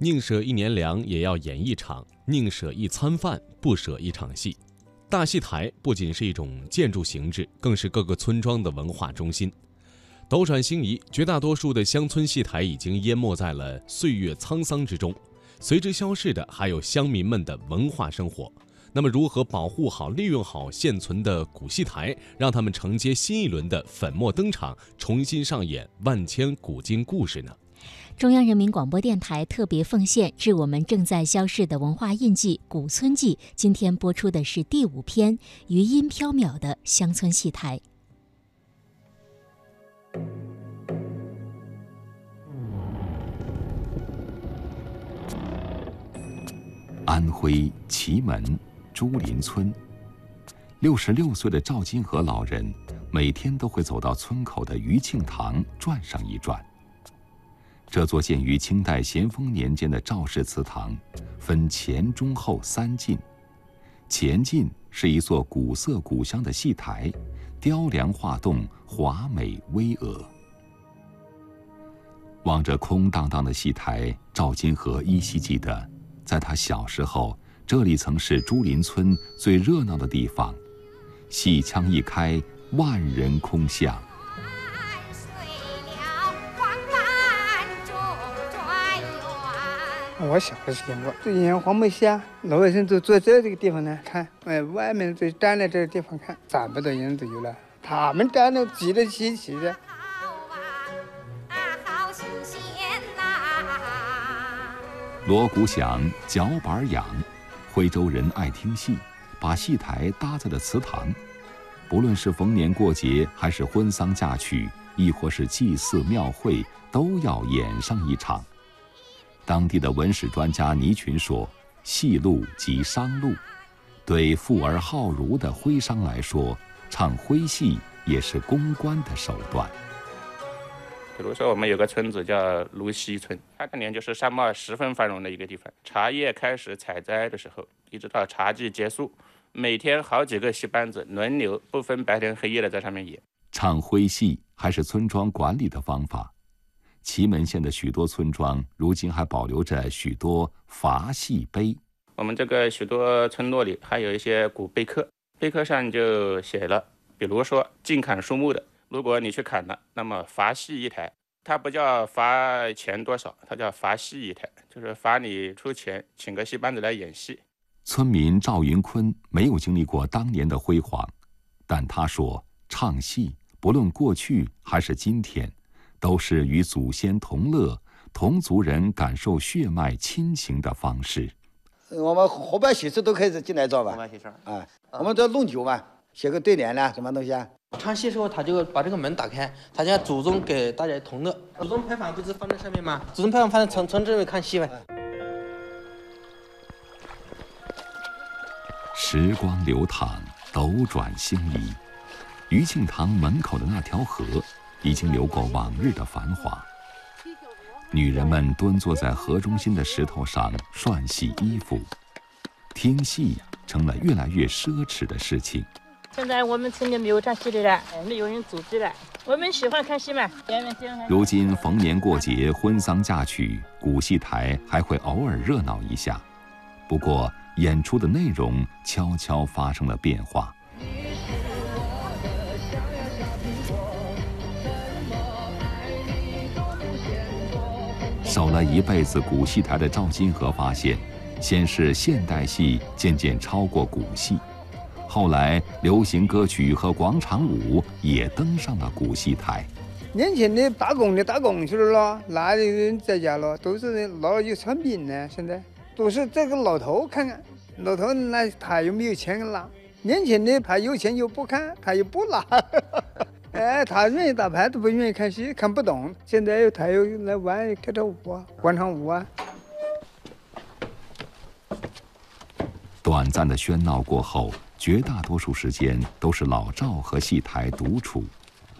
宁舍一年粮也要演一场，宁舍一餐饭不舍一场戏。大戏台不仅是一种建筑形制，更是各个村庄的文化中心。斗转星移，绝大多数的乡村戏台已经淹没在了岁月沧桑之中，随之消逝的还有乡民们的文化生活。那么，如何保护好、利用好现存的古戏台，让他们承接新一轮的粉墨登场，重新上演万千古今故事呢？中央人民广播电台特别奉献致我们正在消逝的文化印记——古村记。今天播出的是第五篇《余音缥缈的乡村戏台》。安徽祁门朱林村，六十六岁的赵金河老人每天都会走到村口的余庆堂转上一转。这座建于清代咸丰年间的赵氏祠堂，分前、中、后三进。前进是一座古色古香的戏台，雕梁画栋，华美巍峨。望着空荡荡的戏台，赵金河依稀记得，在他小时候，这里曾是朱林村最热闹的地方，戏腔一开，万人空巷。我小的时见过，最近黄梅戏啊，老百姓都坐在这个地方呢看，哎，外面就站在这个地方看，这么多人都有了，他们站的挤得齐齐的。锣鼓响，脚板痒，徽州人爱听戏，把戏台搭在了祠堂，不论是逢年过节，还是婚丧嫁娶，亦或是祭祀庙会，都要演上一场。当地的文史专家倪群说：“戏路即商路，对富而好儒的徽商来说，唱徽戏也是公关的手段。”比如说，我们有个村子叫芦溪村，它当年就是商贸十分繁荣的一个地方。茶叶开始采摘的时候，一直到茶季结束，每天好几个戏班子轮流，不分白天黑夜的在上面演。唱徽戏还是村庄管理的方法。祁门县的许多村庄，如今还保留着许多伐戏碑。我们这个许多村落里还有一些古碑刻，碑刻上就写了，比如说禁砍树木的，如果你去砍了，那么罚戏一台。它不叫罚钱多少，它叫罚戏一台，就是罚你出钱请个戏班子来演戏。村民赵云坤没有经历过当年的辉煌，但他说，唱戏不论过去还是今天。都是与祖先同乐、同族人感受血脉亲情的方式。我们后边喜事都开始进来做吧。后边喜事啊，我们这弄酒嘛，写个对联呢，什么东西啊？唱戏时候，他就把这个门打开，他家祖宗给大家同乐。祖宗牌坊不是放在上面吗？祖宗牌坊放在从从这里看戏呗。时光流淌，斗转星移，余庆堂门口的那条河。已经流过往日的繁华。女人们蹲坐在河中心的石头上涮洗衣服，听戏成了越来越奢侈的事情。现在我们村里没有唱戏的了，没有人组织了。我们喜欢看戏嘛。如今逢年过节、婚丧嫁娶，古戏台还会偶尔热闹一下，不过演出的内容悄悄发生了变化。走了一辈子古戏台的赵金河发现，先是现代戏渐渐超过古戏，后来流行歌曲和广场舞也登上了古戏台。年轻的打工的打工去了咯，哪有人在家了？都是老有穿病呢。现在都是这个老头看看，老头那他又没有钱拿，年轻的他有钱又不看，他又不拿。哎，他愿意打牌，都不愿意看戏，看不懂。现在又他又来玩跳跳舞啊，广场舞啊。短暂的喧闹过后，绝大多数时间都是老赵和戏台独处，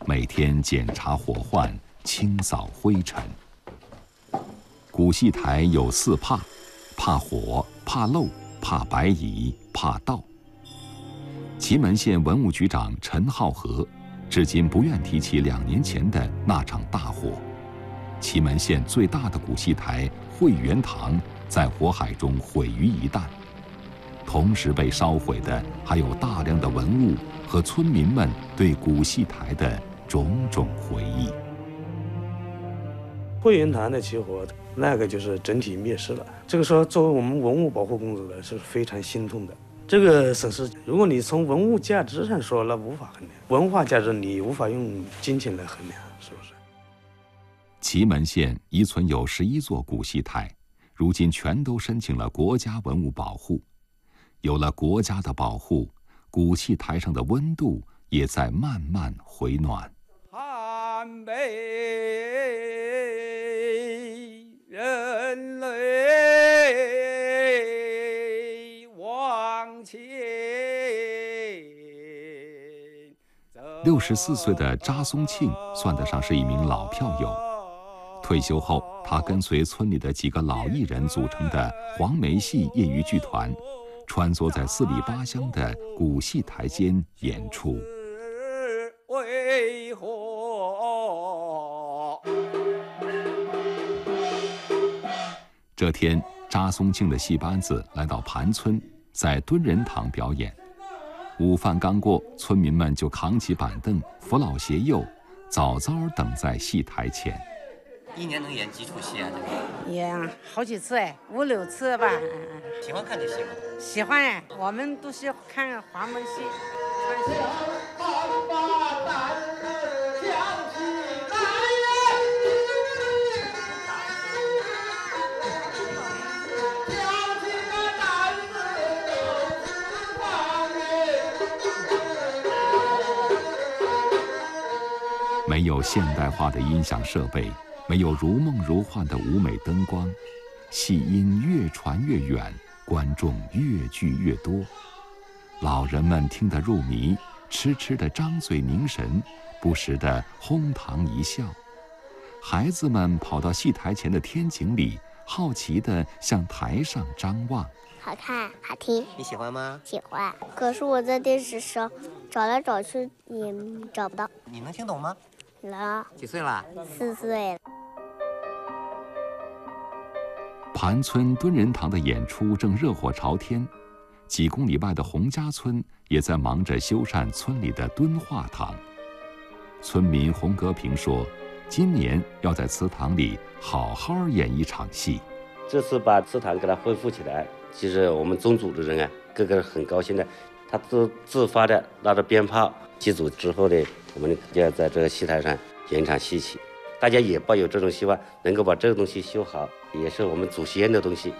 每天检查火患，清扫灰尘。古戏台有四怕：怕火、怕漏、怕白蚁、怕盗。祁门县文物局长陈浩和。至今不愿提起两年前的那场大火，祁门县最大的古戏台汇源堂在火海中毁于一旦，同时被烧毁的还有大量的文物和村民们对古戏台的种种回忆。汇源堂的起火，那个就是整体灭失了。这个时候，作为我们文物保护工作者是非常心痛的。这个损失，如果你从文物价值上说，那无法衡量；文化价值，你无法用金钱来衡量，是不是？祁门县遗存有十一座古戏台，如今全都申请了国家文物保护。有了国家的保护，古戏台上的温度也在慢慢回暖。寒悲六十四岁的查松庆算得上是一名老票友。退休后，他跟随村里的几个老艺人组成的黄梅戏业余剧团，穿梭在四里八乡的古戏台间演出。这天，查松庆的戏班子来到盘村，在敦仁堂表演。午饭刚过，村民们就扛起板凳，扶老携幼，早早等在戏台前。一年能演几出戏啊？演好几次哎，五六次吧。喜欢看这戏吗？喜欢哎，我们都是看黄梅戏、没有现代化的音响设备，没有如梦如幻的舞美灯光，戏音越传越远，观众越聚越多。老人们听得入迷，痴痴地张嘴凝神，不时地哄堂一笑。孩子们跑到戏台前的天井里，好奇地向台上张望。好看，好听，你喜欢吗？喜欢。可是我在电视上找来找去也找不到。你能听懂吗？能。几岁了？四岁了。盘村敦仁堂的演出正热火朝天，几公里外的洪家村也在忙着修缮村里的敦化堂。村民洪格平说：“今年要在祠堂里好好演一场戏。这次把祠堂给它恢复起来，其实我们宗族的人啊，个个很高兴的。他自自发的拿着鞭炮祭祖之后呢，我们就要在这个戏台上演场戏曲。大家也抱有这种希望，能够把这个东西修好，也是我们祖先的东西，